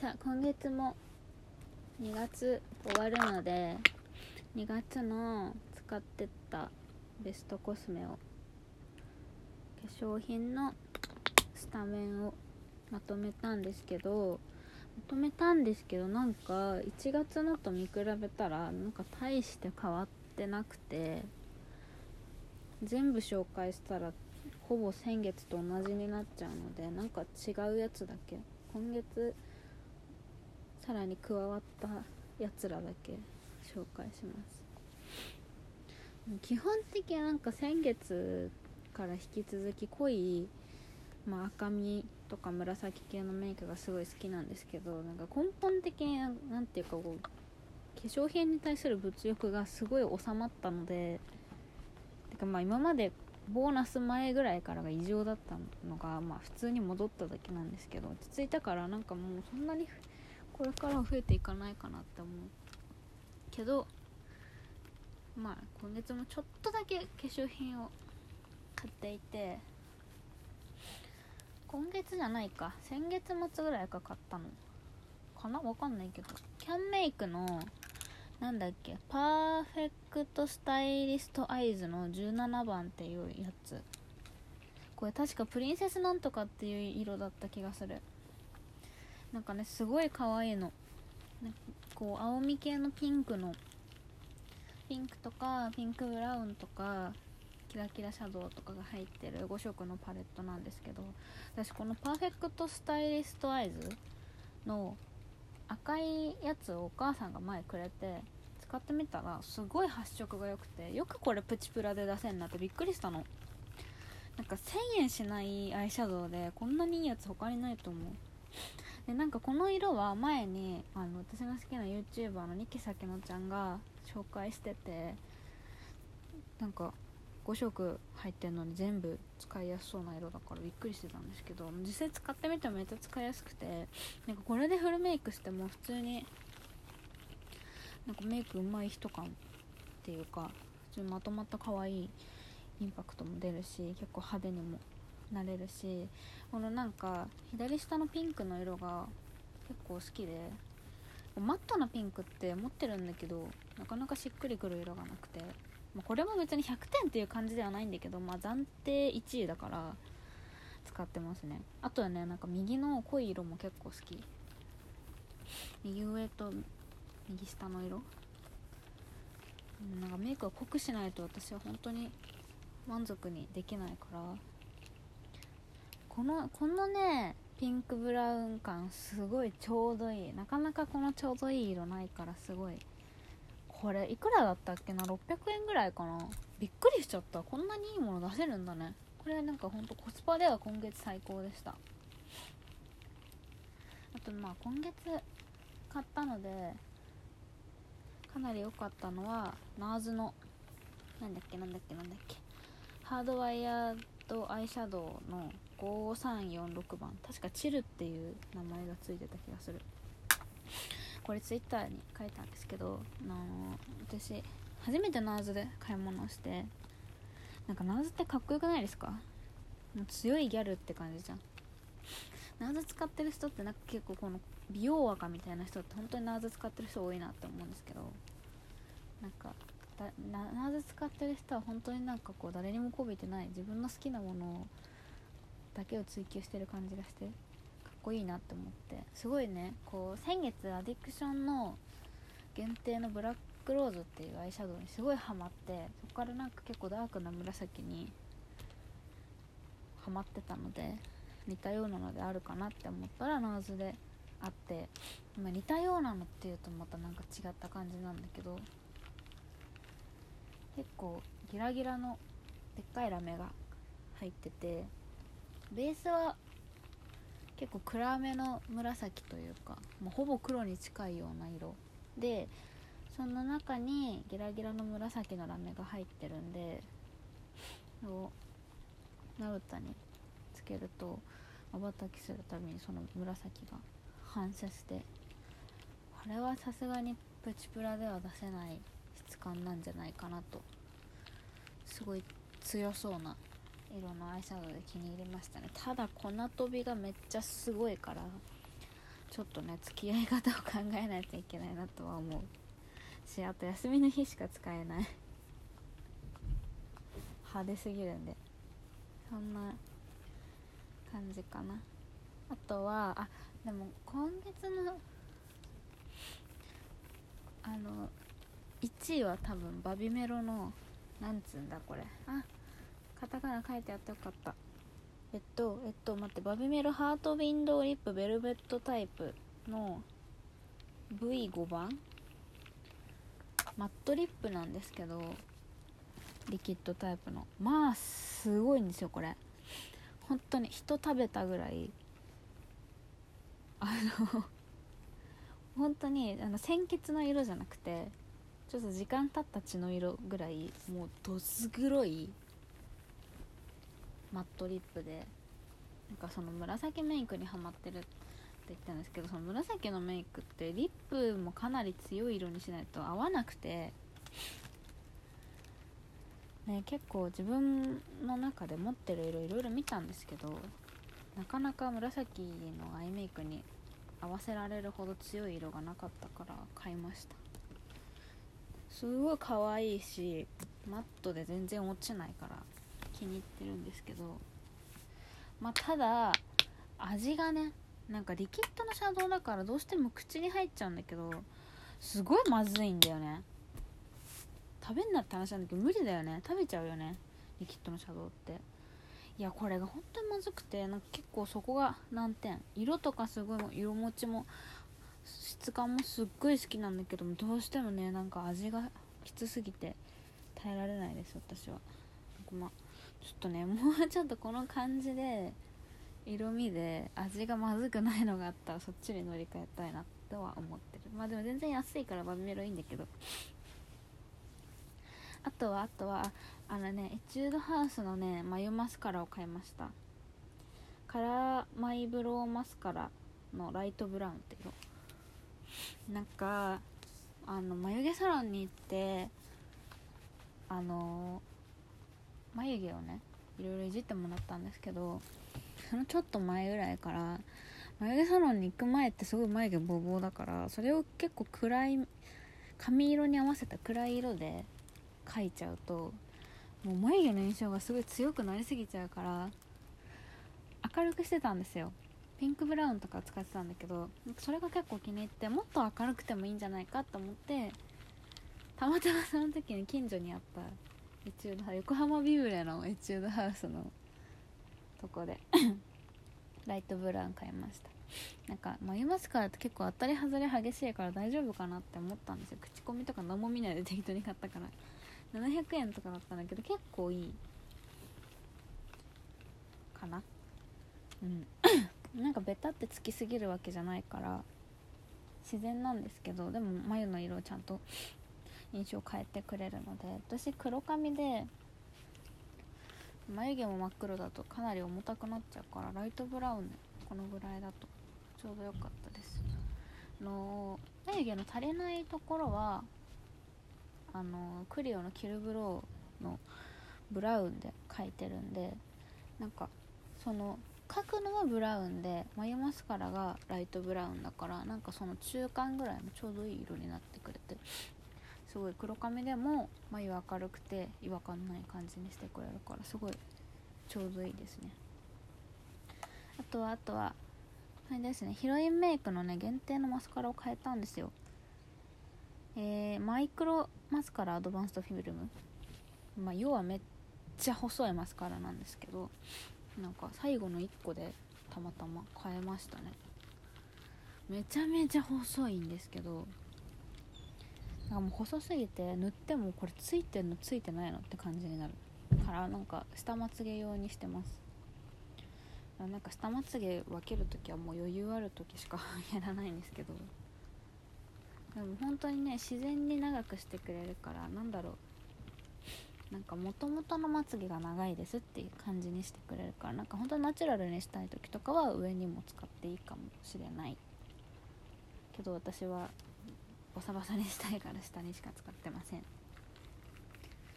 さあ今月も2月終わるので2月の使ってったベストコスメを化粧品のスタメンをまとめたんですけどまとめたんですけどなんか1月のと見比べたらなんか大して変わってなくて全部紹介したらほぼ先月と同じになっちゃうのでなんか違うやつだけ？今月さらに加わったやつらだけ紹介します。基本的になんか先月から引き続き濃い、まあ、赤みとか紫系のメイクがすごい好きなんですけどなんか根本的になんていうかこう化粧品に対する物欲がすごい収まったのでてかまあ今までボーナス前ぐらいからが異常だったのが、まあ、普通に戻っただけなんですけど落ち着いたからなんかもうそんなにこれからは増えていかないかなって思うけどまあ今月もちょっとだけ化粧品を買っていて今月じゃないか先月末ぐらいか買ったのかな？わかんないけど。キャンメイクのなんだっけパーフェクトスタイリストアイズの17番っていうやつ。これ確かプリンセスなんとかっていう色だった気がする。なんかねすごい可愛いの。こう青み系のピンクのピンクとかピンクブラウンとかキラキラシャドウとかが入ってる5色のパレットなんですけど私このパーフェクトスタイリストアイズの赤いやつをお母さんが前くれて使ってみたらすごい発色が良くてよくこれプチプラで出せんなってびっくりしたの。なんか1000円しないアイシャドウでこんなにいいやつ他にないと思う。でなんかこの色は前にあの私が好きな YouTuber のニキサキノちゃんが紹介しててなんか5色入ってるのに全部使いやすそうな色だからびっくりしてたんですけど実際使ってみてもめっちゃ使いやすくてなんかこれでフルメイクしても普通になんかメイク上手い人感っていうか普通にまとまった可愛いインパクトも出るし結構派手にもなれるしこのなんか左下のピンクの色が結構好きでマットなピンクって持ってるんだけどなかなかしっくりくる色がなくて、まあ、これも別に100点っていう感じではないんだけど、まあ、暫定1位だから使ってますね。あとはねなんか右の濃い色も結構好き。右上と右下の色。なんかメイクは濃くしないと私は本当に満足にできないから。このこのねピンクブラウン感すごいちょうどいい。なかなかこのちょうどいい色ないからすごい。これいくらだったっけな？600円ぐらいかな？びっくりしちゃった。こんなにいいもの出せるんだね。これなんかほんとコスパでは今月最高でした。あとまあ今月買ったのでかなり良かったのは NARS のなんだっけなんだっけなんだっけ。ハードワイヤードアイシャドウの5346番。確かチルっていう名前がついてた気がする。これツイッターに書いたんですけど、あの私初めてナーズで買い物をしてなんかナーズってかっこよくないですか？もう強いギャルって感じじゃん。ナーズ使ってる人ってなんか結構この美容若みたいな人って本当にナーズ使ってる人多いなって思うんですけどなんかナーズ使ってる人は本当になんかこう誰にも媚びてない自分の好きなものをだけを追求してる感じがしてかっこいいなって思って。すごいね。こう先月アディクションの限定のブラックローズっていうアイシャドウにすごいハマってそこからなんか結構ダークな紫にハマってたので似たようなのであるかなって思ったらナーズであって今似たようなのっていうとまたなんか違った感じなんだけど結構ギラギラのでっかいラメが入っててベースは結構暗めの紫というかもうほぼ黒に近いような色。でその中にギラギラの紫のラメが入ってるんでをまぶたにつけるとまばたきするたびにその紫が反射してこれはさすがにプチプラでは出せない質感なんじゃないかなとすごい強そうな色のアイシャドウで気に入りましたね。ただ粉飛びがめっちゃすごいからちょっとね付き合い方を考えないといけないなとは思う。しあと休みの日しか使えない。派手すぎるんで。そんな感じかな。あとはあでも今月のあの1位は多分バビメロのなんつうんだこれ。あカタカナ書いてあってよかった。えっとえっと待ってバビメロハートウィンドウリップベルベットタイプの V5 番マットリップなんですけどリキッドタイプの。まあすごいんですよこれ。本当に人食べたぐらい。あの本当にあの鮮血の色じゃなくてちょっと時間経った血の色ぐらいもうどす黒いマットリップでなんかその紫メイクにはまってるって言ったんですけどその紫のメイクってリップもかなり強い色にしないと合わなくてね結構自分の中で持ってる色いろいろ見たんですけどなかなか紫のアイメイクに合わせられるほど強い色がなかったから買いました。すごい可愛いしマットで全然落ちないから気に入ってるんですけどまあただ味がねなんかリキッドのシャドウだからどうしても口に入っちゃうんだけどすごいまずいんだよね。食べんなって話なんだけど無理だよね。食べちゃうよね。リキッドのシャドウって。いやこれが本当にまずくてなんか結構そこが難点。色とかすごい色持ちも質感もすっごい好きなんだけどどうしてもねなんか味がきつすぎて耐えられないです私は。まあちょっとねもうちょっとこの感じで色味で味がまずくないのがあったらそっちに乗り換えたいなとは思ってる。まあでも全然安いからバビメロいいんだけど。あとはあとはあのねエチュードハウスのね眉マスカラを買いました。カラーマイブローマスカラのライトブラウンって色。なんかあの眉毛サロンに行ってあの眉毛をねいろいろいじってもらったんですけどそのちょっと前ぐらいから眉毛サロンに行く前ってすごい眉毛ボーボーだからそれを結構暗い髪色に合わせた暗い色で描いちゃうともう眉毛の印象がすごい強くなりすぎちゃうから明るくしてたんですよ。ピンクブラウンとか使ってたんだけどそれが結構気に入ってもっと明るくてもいいんじゃないかと思ってたまたまその時に近所にあったエチュード横浜ビブレのエチュードハウスのとこで。ライトブラウン買いました。なんか眉マスカラって結構当たり外れ激しいから大丈夫かなって思ったんですよ。口コミとか何も見ないで適当に買ったから。700円とかだったんだけど結構いい。かな。うん。なんかベタってつきすぎるわけじゃないから自然なんですけどでも眉の色をちゃんと印象を変えてくれるので私黒髪で眉毛も真っ黒だとかなり重たくなっちゃうからライトブラウンでこのぐらいだとちょうど良かったです。の眉毛の足りないところはあのクリオのキルブローのブラウンで描いてるんでなんかその描くのはブラウンで眉マスカラがライトブラウンだからなんかその中間ぐらいのちょうどいい色になってくれてすごい黒髪でも眉明るくて違和感ない感じにしてくれるからすごいちょうどいいですね。あとはあとはあれですねヒロインメイクのね限定のマスカラを変えたんですよ。えー、マイクロマスカラアドバンストフィルム。まあ要はめっちゃ細いマスカラなんですけどなんか最後の1個でたまたま変えましたね。めちゃめちゃ細いんですけどなんかもう細すぎて塗ってもこれついてんのついてないのって感じになるからなんか下まつげ用にしてます。なんか下まつげ分ける時はもう余裕ある時しかやらないんですけど。でも本当にね自然に長くしてくれるからなんだろう。なんかもともとのまつげが長いですっていう感じにしてくれるからなんか本当にナチュラルにしたい時とかは上にも使っていいかもしれない。けど私はボサボサにしたいから下にしか使ってません。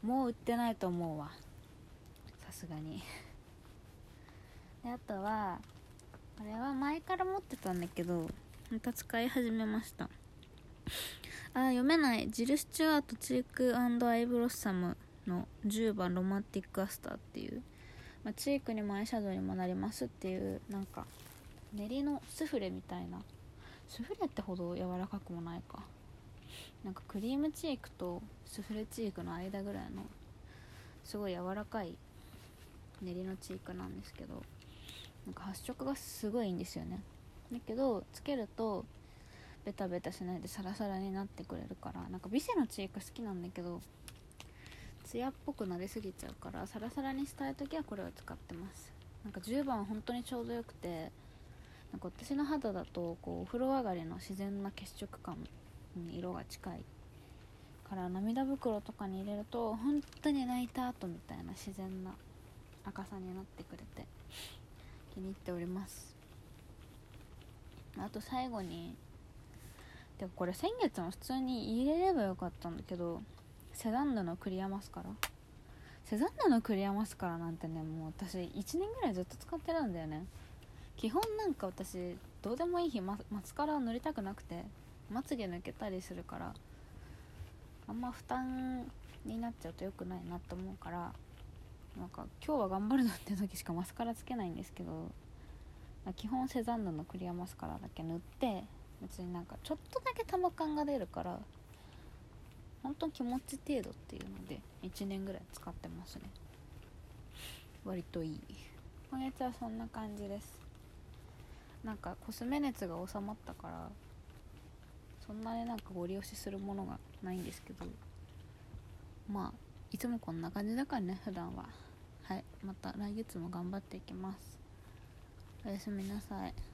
もう売ってないと思うわ。さすがに。であとはこれは前から持ってたんだけどまた使い始めました。あ読めない。ジル・スチュアートチークアイブロッサムの10番ロマンティックアスターっていう、まあ、チークにもアイシャドウにもなりますっていうなんか練りのスフレみたいな。スフレってほど柔らかくもないか。なんかクリームチークとスフレチークの間ぐらいのすごい柔らかい練りのチークなんですけどなんか発色がすごいいいんですよね。だけどつけるとベタベタしないでサラサラになってくれるからなんかビセのチーク好きなんだけどツヤっぽくなりすぎちゃうからサラサラにしたい時はこれを使ってます。なんか10番は本当にちょうどよくてなんか私の肌だとこうお風呂上がりの自然な血色感に色が近いから涙袋とかに入れると本当に泣いた後みたいな自然な赤さになってくれて気に入っております。あと最後にでもこれ先月も普通に入れればよかったんだけどセザンヌのクリアマスカラセザンヌのクリアマスカラなんてねもう私1年ぐらいずっと使ってるんだよね。基本なんか私どうでもいい日ママスカラを塗りたくなくてまつげ抜けたりするからあんま負担になっちゃうと良くないなと思うからなんか今日は頑張るなって時しかマスカラつけないんですけど基本セザンヌのクリアマスカラだけ塗って別になんかちょっとだけ玉感が出るから本当気持ち程度っていうので1年ぐらい使ってますね。割といい。今月はそんな感じです。なんかコスメ熱が収まったからそんなになんかご利用しするものがないんですけど。まあいつもこんな感じだからね普段は。はいまた来月も頑張っていきます。おやすみなさい。